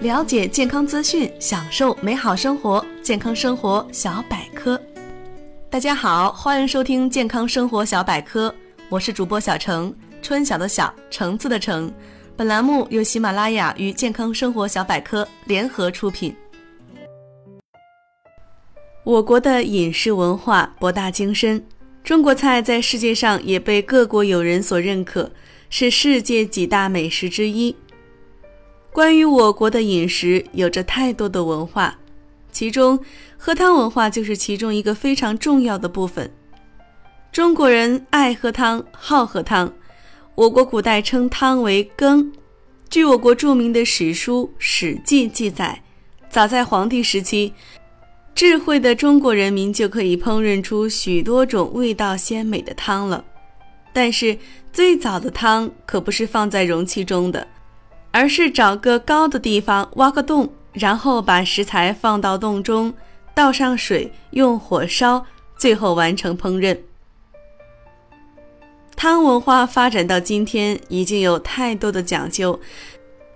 了解健康资讯，享受美好生活。健康生活小百科，大家好，欢迎收听健康生活小百科，我是主播小程，春晓的晓，橙子的橙。本栏目由喜马拉雅与健康生活小百科联合出品。我国的饮食文化博大精深，中国菜在世界上也被各国友人所认可，是世界几大美食之一。关于我国的饮食，有着太多的文化，其中喝汤文化就是其中一个非常重要的部分。中国人爱喝汤，好喝汤。我国古代称汤为羹。据我国著名的史书《史记》记载，早在黄帝时期，智慧的中国人民就可以烹饪出许多种味道鲜美的汤了。但是最早的汤可不是放在容器中的。而是找个高的地方挖个洞，然后把食材放到洞中，倒上水，用火烧，最后完成烹饪。汤文化发展到今天，已经有太多的讲究。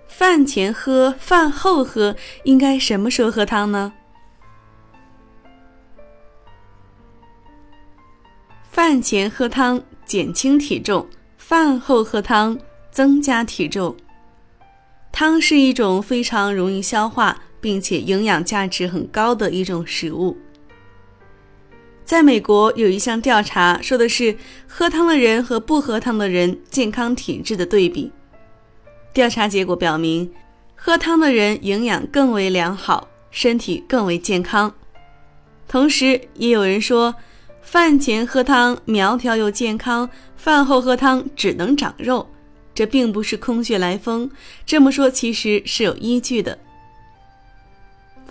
饭前喝，饭后喝，应该什么时候喝汤呢？饭前喝汤减轻体重，饭后喝汤增加体重。汤是一种非常容易消化，并且营养价值很高的一种食物。在美国有一项调查，说的是喝汤的人和不喝汤的人健康体质的对比。调查结果表明，喝汤的人营养更为良好，身体更为健康。同时，也有人说，饭前喝汤苗条又健康，饭后喝汤只能长肉。这并不是空穴来风，这么说其实是有依据的。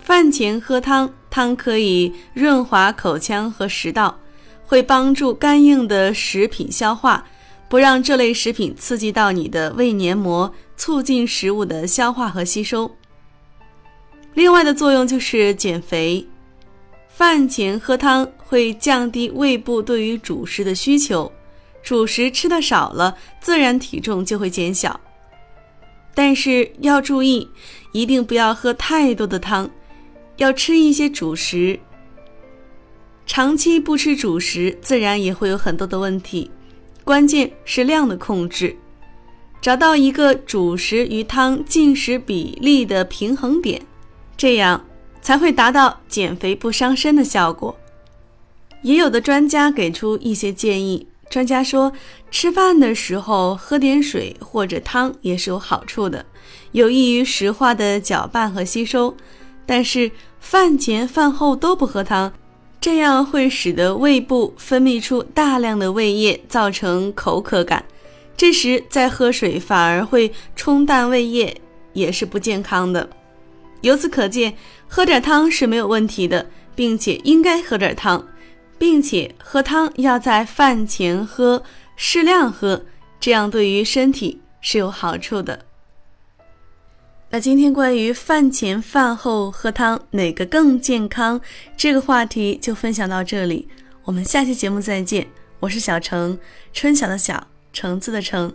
饭前喝汤，汤可以润滑口腔和食道，会帮助干硬的食品消化，不让这类食品刺激到你的胃黏膜，促进食物的消化和吸收。另外的作用就是减肥。饭前喝汤会降低胃部对于主食的需求。主食吃的少了，自然体重就会减小。但是要注意，一定不要喝太多的汤，要吃一些主食。长期不吃主食，自然也会有很多的问题。关键是量的控制，找到一个主食与汤进食比例的平衡点，这样才会达到减肥不伤身的效果。也有的专家给出一些建议。专家说，吃饭的时候喝点水或者汤也是有好处的，有益于食化的搅拌和吸收。但是饭前饭后都不喝汤，这样会使得胃部分泌出大量的胃液，造成口渴感。这时再喝水反而会冲淡胃液，也是不健康的。由此可见，喝点汤是没有问题的，并且应该喝点汤。并且喝汤要在饭前喝，适量喝，这样对于身体是有好处的。那今天关于饭前饭后喝汤哪个更健康这个话题就分享到这里，我们下期节目再见。我是小程，春晓的晓，橙子的橙。